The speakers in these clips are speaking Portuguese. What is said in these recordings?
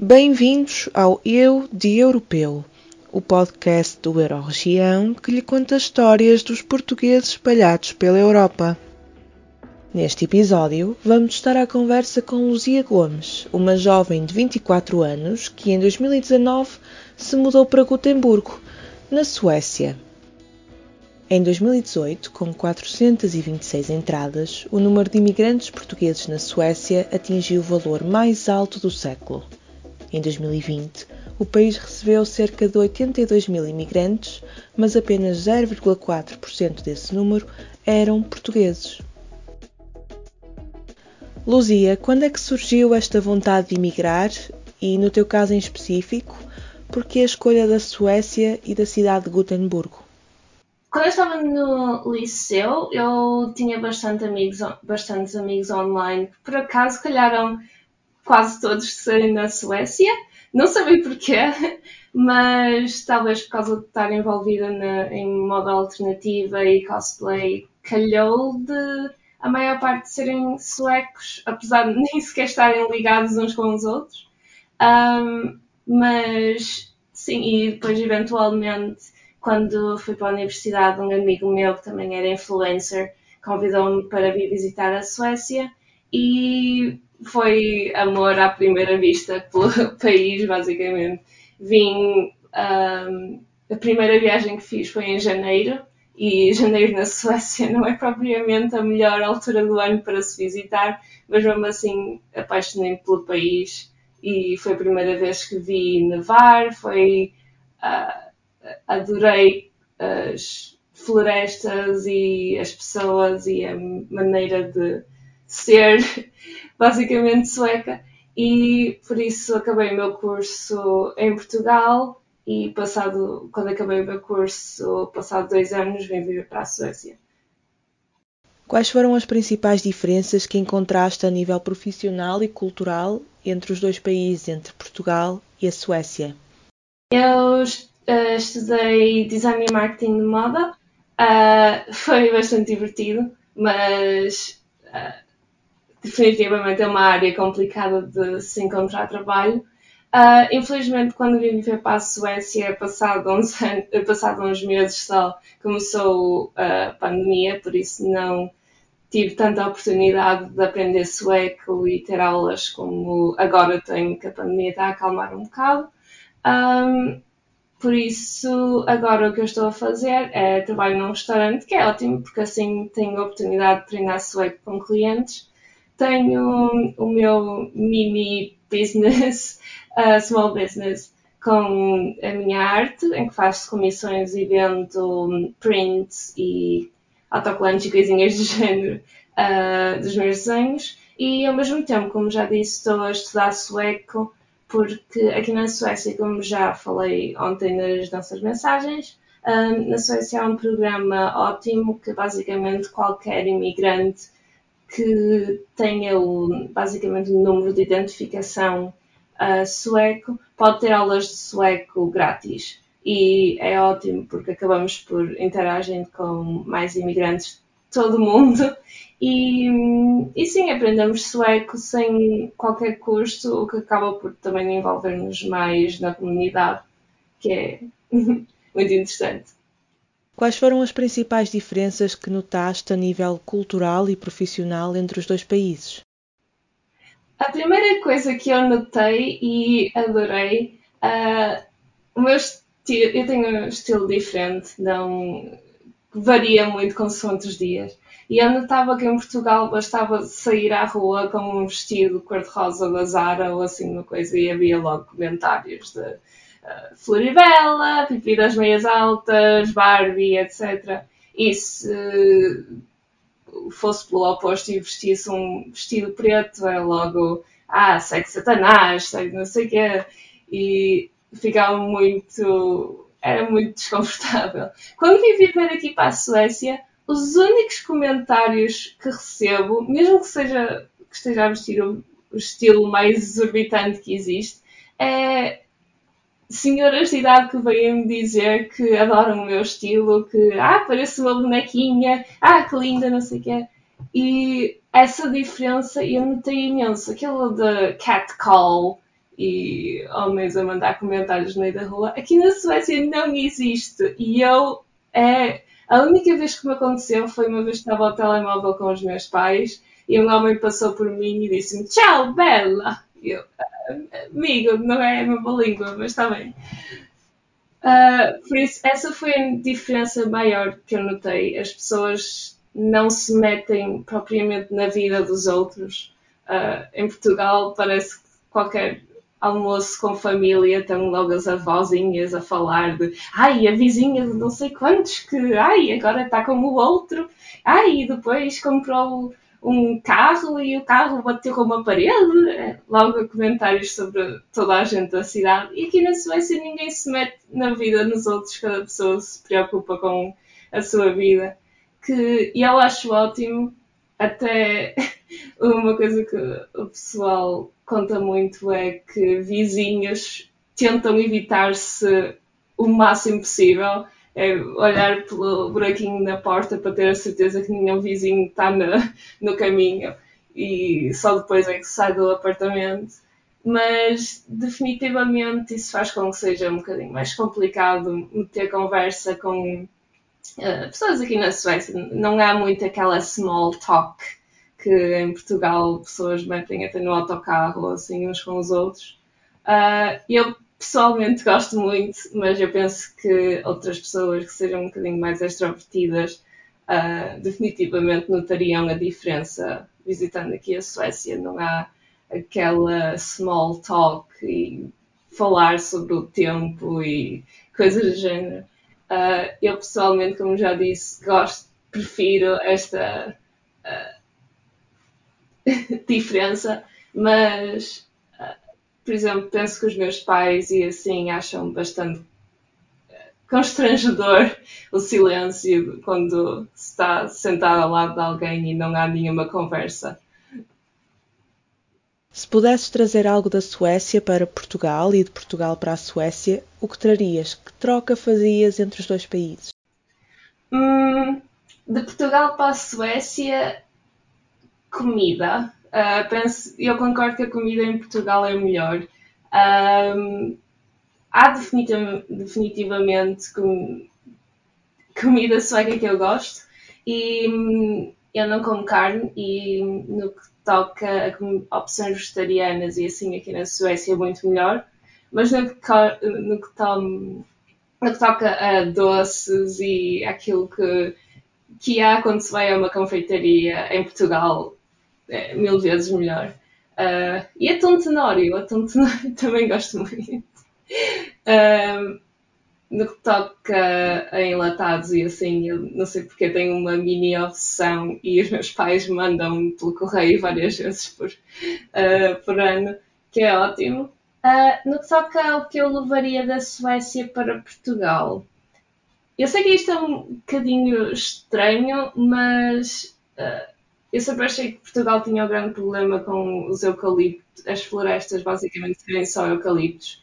Bem-vindos ao Eu de Europeu, o podcast do Euroregião que lhe conta histórias dos portugueses espalhados pela Europa. Neste episódio, vamos estar à conversa com Luzia Gomes, uma jovem de 24 anos que em 2019 se mudou para Gotemburgo, na Suécia. Em 2018, com 426 entradas, o número de imigrantes portugueses na Suécia atingiu o valor mais alto do século. Em 2020, o país recebeu cerca de 82 mil imigrantes, mas apenas 0,4% desse número eram portugueses. Luzia, quando é que surgiu esta vontade de emigrar e, no teu caso em específico, por que a escolha da Suécia e da cidade de Gotemburgo? Quando eu estava no liceu, eu tinha bastante amigos, bastantes amigos online que por acaso calharam quase todos serem na Suécia. Não sabia porquê, mas talvez por causa de estar envolvida na, em moda alternativa e cosplay, calhou de a maior parte serem suecos, apesar de nem sequer estarem ligados uns com os outros. Um, mas sim, e depois eventualmente quando fui para a universidade, um amigo meu que também era influencer convidou-me para vir visitar a Suécia e foi amor à primeira vista pelo país, basicamente. Vim. Um, a primeira viagem que fiz foi em janeiro e janeiro na Suécia não é propriamente a melhor altura do ano para se visitar, mas mesmo assim apaixonei-me pelo país e foi a primeira vez que vi nevar, foi. Uh, adorei as florestas e as pessoas e a maneira de ser basicamente sueca e por isso acabei o meu curso em Portugal e passado, quando acabei o meu curso, passado dois anos, vim viver para a Suécia. Quais foram as principais diferenças que encontraste a nível profissional e cultural entre os dois países, entre Portugal e a Suécia? Eu uh, estudei design e marketing de moda. Uh, foi bastante divertido, mas uh, definitivamente é uma área complicada de se encontrar trabalho. Uh, infelizmente, quando vim viver para a Suécia, passado uns, anos, passado uns meses só, começou a pandemia, por isso não tive tanta oportunidade de aprender sueco e ter aulas como agora tenho, que a pandemia está a acalmar um bocado. Um, por isso, agora o que eu estou a fazer é trabalho num restaurante, que é ótimo, porque assim tenho a oportunidade de treinar sueco com clientes. Tenho o meu mini business, uh, small business, com a minha arte, em que faço comissões e vendo prints e autocolantes e coisinhas do género uh, dos meus desenhos. E ao mesmo tempo, como já disse, estou a estudar sueco porque aqui na Suécia, como já falei ontem nas nossas mensagens, na Suécia há um programa ótimo que basicamente qualquer imigrante que tenha o, basicamente o número de identificação uh, sueco pode ter aulas de sueco grátis. E é ótimo porque acabamos por interagir com mais imigrantes de todo o mundo e, e sim, aprendemos sueco sem qualquer custo, o que acaba por também envolver-nos mais na comunidade, que é muito interessante. Quais foram as principais diferenças que notaste a nível cultural e profissional entre os dois países? A primeira coisa que eu notei e adorei, uh, o meu eu tenho um estilo diferente, não varia muito consoante os dias. E eu notava que em Portugal bastava sair à rua com um vestido cor-de-rosa da Zara ou assim uma coisa e havia logo comentários de uh, Floribela, Pipi das Meias Altas, Barbie, etc. E se fosse pelo oposto e vestisse um vestido preto, era logo, ah, segue Satanás, segue não sei o quê. E ficava muito era muito desconfortável. Quando vim viver aqui para a Suécia, os únicos comentários que recebo, mesmo que seja que esteja a vestir o estilo mais exorbitante que existe, é senhoras de idade que vêm me dizer que adoram o meu estilo, que ah, parece uma bonequinha, ah, que linda, não sei o quê. E essa diferença eu notei imenso. Aquilo de catcall e homens a mandar comentários no meio da rua. Aqui na Suécia não existe. E eu. É, a única vez que me aconteceu foi uma vez que estava ao telemóvel com os meus pais e um homem passou por mim e disse-me Tchau, Bela! E eu, amigo, não é a mesma língua, mas está bem. Uh, por isso, essa foi a diferença maior que eu notei. As pessoas não se metem propriamente na vida dos outros. Uh, em Portugal, parece que qualquer almoço com família estão logo as avózinhas a falar de ai, a vizinha de não sei quantos que ai, agora está com o outro, ai, e depois comprou um carro e o carro bateu com uma parede. É, logo comentários sobre toda a gente da cidade. E aqui na Suécia ninguém se mete na vida dos outros, cada pessoa se preocupa com a sua vida. Que eu acho ótimo, até uma coisa que o pessoal conta muito é que vizinhos tentam evitar-se o máximo possível é olhar pelo buraquinho na porta para ter a certeza que nenhum vizinho está no, no caminho e só depois é que sai do apartamento. Mas definitivamente isso faz com que seja um bocadinho mais complicado ter conversa com uh, pessoas aqui na Suécia. Não há muito aquela small talk que em Portugal pessoas metem até no autocarro assim uns com os outros. Uh, eu pessoalmente gosto muito, mas eu penso que outras pessoas que sejam um bocadinho mais extrovertidas uh, definitivamente notariam a diferença visitando aqui a Suécia. Não há aquela small talk e falar sobre o tempo e coisas do género. Uh, eu pessoalmente, como já disse, gosto, prefiro esta uh, diferença, mas por exemplo, penso que os meus pais e assim acham bastante eh, constrangedor o silêncio quando se está sentado ao lado de alguém e não há nenhuma conversa. Se pudesses trazer algo da Suécia para Portugal e de Portugal para a Suécia, o que trarias? Que troca fazias entre os dois países? Hum, de Portugal para a Suécia, comida. Uh, penso, eu concordo que a comida em Portugal é melhor. Um, há definitiv definitivamente com, comida sueca que eu gosto e eu não como carne e no que toca a opções vegetarianas e assim aqui na Suécia é muito melhor, mas no que, no que, no que toca a doces e aquilo que, que há quando se vai a uma confeitaria em Portugal é mil vezes melhor. Uh, e atum tenório, atum tenório também gosto muito. Uh, no que toca a enlatados e assim, eu não sei porque tenho uma mini obsessão e os meus pais mandam pelo correio várias vezes por, uh, por ano, que é ótimo. Uh, no que toca ao que eu levaria da Suécia para Portugal, eu sei que isto é um bocadinho estranho, mas uh, eu sempre achei que Portugal tinha um grande problema com os eucaliptos, as florestas basicamente serem só eucaliptos.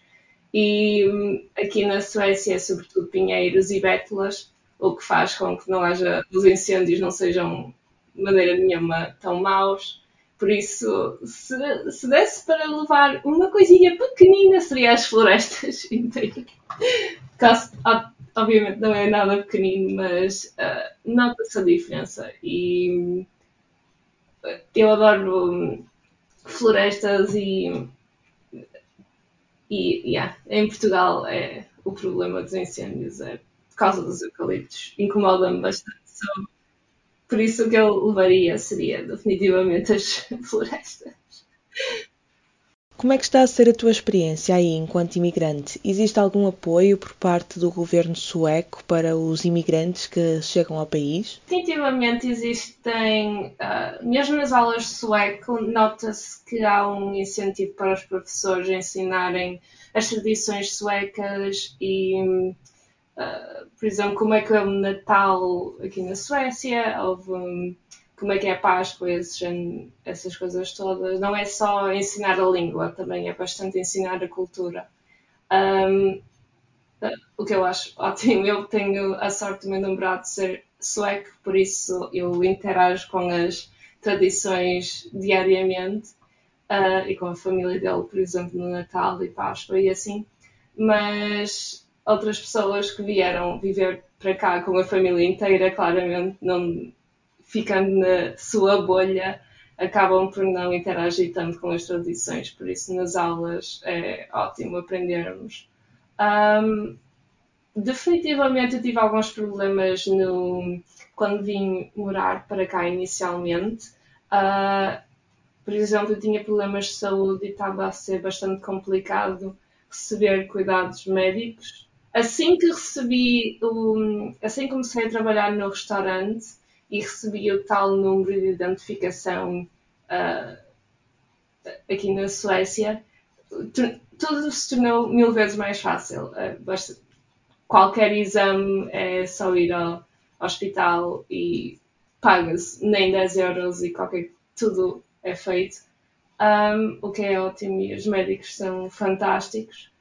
E hum, aqui na Suécia é sobretudo pinheiros e bétulas, o que faz com que não haja, os incêndios não sejam de maneira nenhuma tão maus. Por isso, se, se desse para levar uma coisinha pequenina, seria as florestas inteiras. Obviamente não é nada pequenino, mas uh, nota-se a diferença. E hum, eu adoro hum, florestas e, e yeah, em Portugal é o problema dos incêndios é por causa dos eucaliptos. Incomoda-me bastante. So, por isso o que eu levaria seria definitivamente as florestas. Como é que está a ser a tua experiência aí enquanto imigrante? Existe algum apoio por parte do governo sueco para os imigrantes que chegam ao país? Definitivamente existem, uh, mesmo nas aulas de sueco, nota-se que há um incentivo para os professores ensinarem as tradições suecas e, uh, por exemplo, como é que é o Natal aqui na Suécia, houve um, como é que é a Páscoa, esses, essas coisas todas. Não é só ensinar a língua, também é bastante ensinar a cultura. Um, o que eu acho ótimo. Eu tenho a sorte do meu namorado ser sueco, por isso eu interajo com as tradições diariamente. uh, e com a família dele, por exemplo, no Natal e Páscoa e assim, mas outras pessoas que vieram viver para cá com a família inteira, claramente, não ficando na sua bolha, acabam por não interagir tanto com as tradições, por isso nas aulas é ótimo aprendermos. Um, definitivamente eu tive alguns problemas no, quando vim morar para cá inicialmente. Uh, por exemplo, eu tinha problemas de saúde e estava a ser bastante complicado receber cuidados médicos. Assim que recebi, um, assim comecei a trabalhar no restaurante e recebi o tal número de identificação uh, aqui na Suécia, tudo se tornou mil vezes mais fácil. Uh, basta, qualquer exame é só ir ao hospital e paga-se nem 10 euros e qualquer tudo é feito. Um, o que é ótimo e os médicos são fantásticos.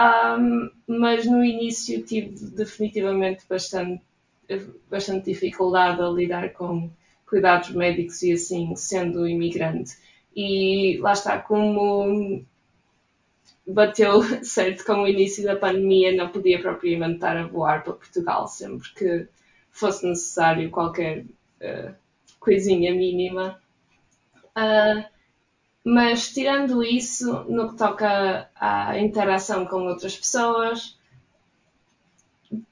Um, mas no início tive definitivamente bastante, bastante dificuldade a lidar com cuidados médicos e assim, sendo imigrante. E lá está, como bateu certo com o início da pandemia, não podia propriamente estar a voar para Portugal sempre que fosse necessário qualquer uh, coisinha mínima. Uh, mas tirando isso, no que toca à interação com outras pessoas,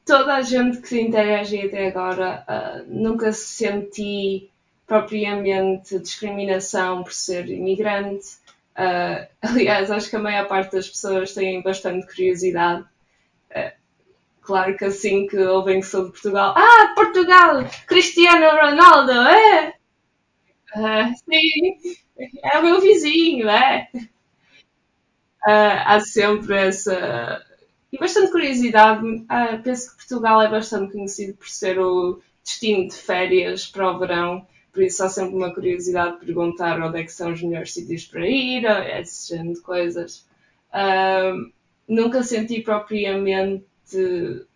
toda a gente que interage até agora uh, nunca senti propriamente discriminação por ser imigrante. Uh, aliás, acho que a maior parte das pessoas têm bastante curiosidade. Uh, claro que assim que ouvem que sou de Portugal, ah, Portugal! Cristiano Ronaldo, é? Sim, é o meu vizinho, é? há sempre essa. E bastante curiosidade. penso que Portugal é bastante conhecido por ser o destino de férias para o verão por isso há sempre uma curiosidade de perguntar onde é que são os melhores sítios para ir, esse género de coisas. Uh, nunca senti propriamente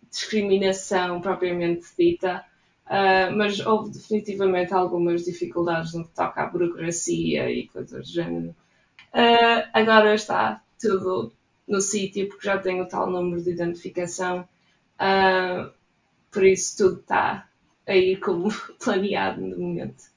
discriminação propriamente dita, uh, mas houve definitivamente algumas dificuldades no que toca à burocracia e coisas do género. Uh, agora está tudo no sítio porque já tenho o tal número de identificação, uh, por isso tudo está a ir como planeado no momento.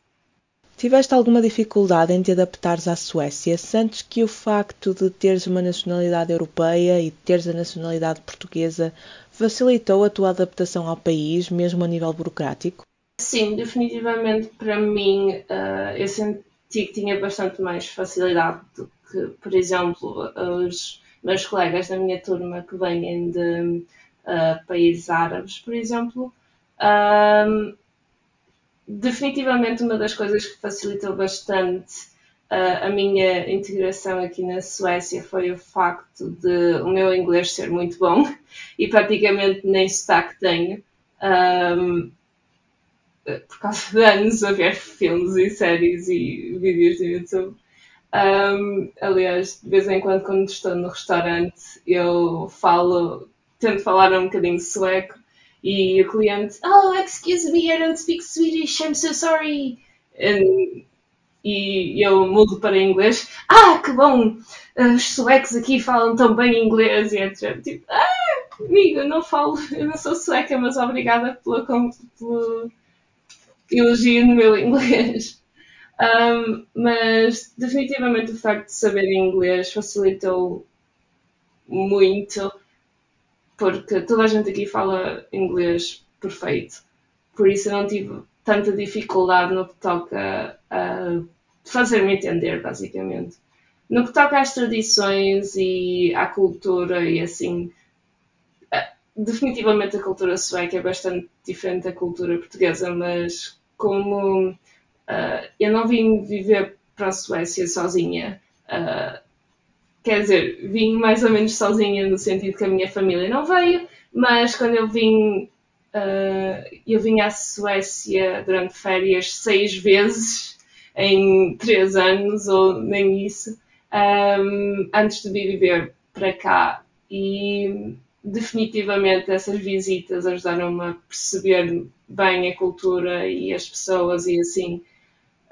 Tiveste alguma dificuldade em te adaptares à Suécia? Sentes que o facto de teres uma nacionalidade europeia e de teres a nacionalidade portuguesa facilitou a tua adaptação ao país, mesmo a nível burocrático? Sim, definitivamente para mim uh, eu senti que tinha bastante mais facilidade do que, por exemplo, os meus colegas da minha turma que vêm de uh, países árabes, por exemplo. Uh, definitivamente uma das coisas que facilitou bastante uh, a minha integração aqui na Suécia foi o facto de o meu inglês ser muito bom e praticamente nem sotaque tenho. Um, por causa de anos a ver filmes e séries e vídeos do YouTube. Um, aliás, de vez em quando, quando estou no restaurante, eu falo, tento falar um bocadinho sueco e o cliente, oh, excuse me, I don't speak Swedish, I'm so sorry. And, e eu mudo para inglês. Ah, que bom! Os suecos aqui falam tão bem inglês e etc. Tipo, ah, amigo, eu não falo, eu não sou sueca, mas obrigada pela, pelo elogio no meu inglês. Um, mas definitivamente o facto de saber inglês facilitou muito porque toda a gente aqui fala inglês perfeito. Por isso eu não tive tanta dificuldade no que toca a fazer-me entender, basicamente. No que toca às tradições e à cultura e assim, eh, definitivamente a cultura sueca é bastante diferente da cultura portuguesa, mas como uh, eu não vim viver para a Suécia sozinha, uh, quer dizer, vim mais ou menos sozinha no sentido que a minha família não veio, mas quando eu vim, uh, eu vim à Suécia durante férias seis vezes em três anos, ou nem isso, um, antes de vir viver para cá. E definitivamente essas visitas ajudaram-me a perceber bem a cultura e as pessoas e assim.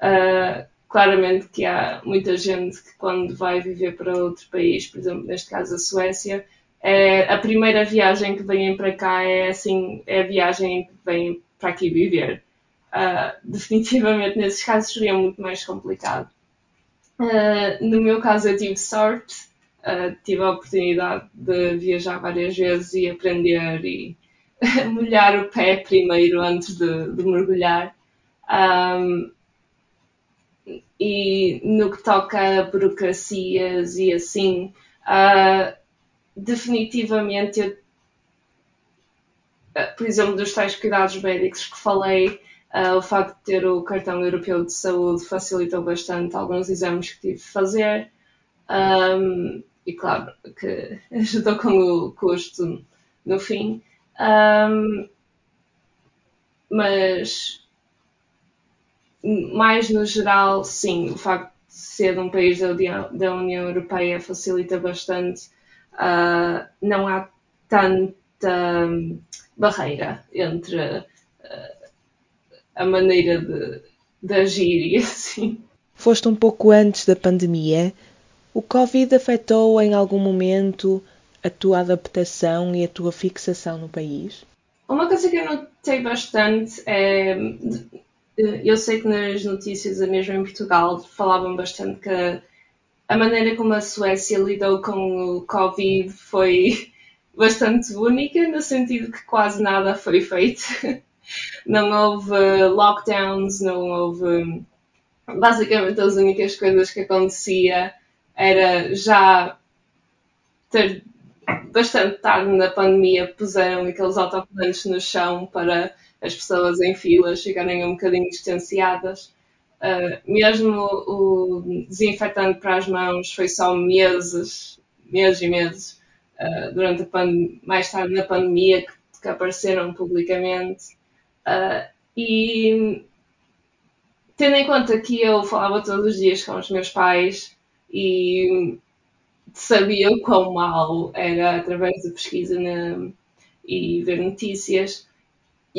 Uh, claramente que há muita gente que quando vai viver para outro país, por exemplo, neste caso a Suécia, é, a primeira viagem que vêm para cá é assim, é a viagem que vêm para aqui viver. Uh, definitivamente nesses casos seria muito mais complicado. Uh, no meu caso eu tive sorte, uh, tive a oportunidade de viajar várias vezes e aprender e molhar o pé primeiro antes de, de mergulhar. Um, e no que toca a burocracias e assim, uh, definitivamente, eu, uh, por exemplo, dos tais cuidados médicos que falei, uh, o facto de ter o cartão europeu de saúde facilitou bastante alguns exames que tive de fazer. Um, e claro que ajudou com o custo no fim. Um, mas mais no geral, sim, o facto de ser de um país da União, da União Europeia facilita bastante. Uh, não há tanta barreira entre uh, a maneira de, de agir e assim. Foste um pouco antes da pandemia. O Covid afetou em algum momento a tua adaptação e a tua fixação no país? Uma coisa que eu notei bastante é eu sei que nas notícias, mesmo em Portugal, falavam bastante que a maneira como a Suécia lidou com o Covid foi bastante única, no sentido que quase nada foi feito. Não houve lockdowns, não houve. Basicamente, as únicas coisas que acontecia era já ter bastante tarde na pandemia puseram aqueles autocolantes no chão para as pessoas em filas ficarem um bocadinho distanciadas. Uh, mesmo o desinfetante para as mãos foi só meses, meses e meses, uh, durante a mais tarde na pandemia, que, que apareceram publicamente. Uh, e tendo em conta que eu falava todos os dias com os meus pais e sabia o quão mal era através da pesquisa na, e ver notícias,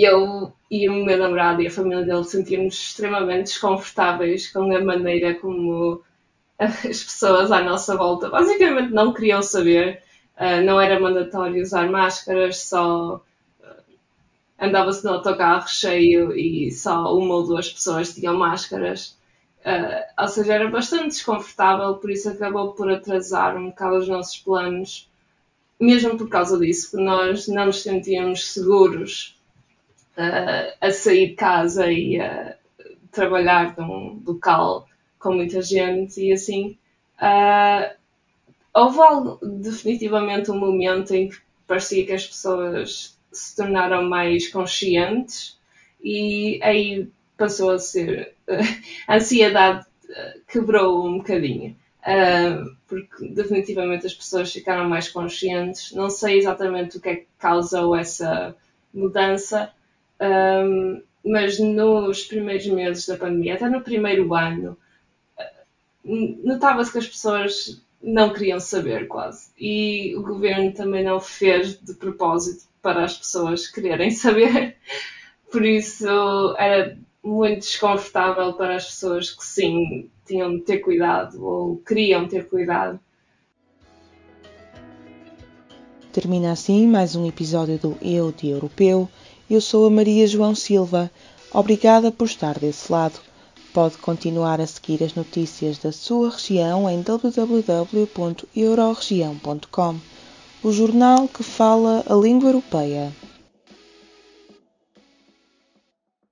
eu e o meu namorado e a família dele sentíamos extremamente desconfortáveis com a maneira como as pessoas à nossa volta basicamente não queriam saber. Uh, não era mandatório usar máscaras, só uh, andava-se no autocarro cheio e só uma ou duas pessoas tinham máscaras. Uh, ou seja, era bastante desconfortável, por isso acabou por atrasar um bocado os nossos planos, mesmo por causa disso, porque nós não nos sentíamos seguros uh, a sair de casa e a trabalhar num local com muita gente e assim. Uh, houve definitivamente um momento em que parecia que as pessoas se tornaram mais conscientes e aí passou a ser a ansiedade quebrou um bocadinho uh, porque definitivamente as pessoas ficaram mais conscientes não sei exatamente o que é que causou essa mudança um, mas nos primeiros meses da pandemia, até no primeiro ano, notava-se que as pessoas não queriam saber quase. E o governo também não fez de propósito para as pessoas quererem saber. Por isso era muito desconfortável para as pessoas que sim tinham de ter cuidado ou queriam ter cuidado. Termina assim mais um episódio do Eu de Europeu. Eu sou a Maria João Silva. Obrigada por estar desse lado. Pode continuar a seguir as notícias da sua região em www.euroregião.com, o jornal que fala a língua europeia.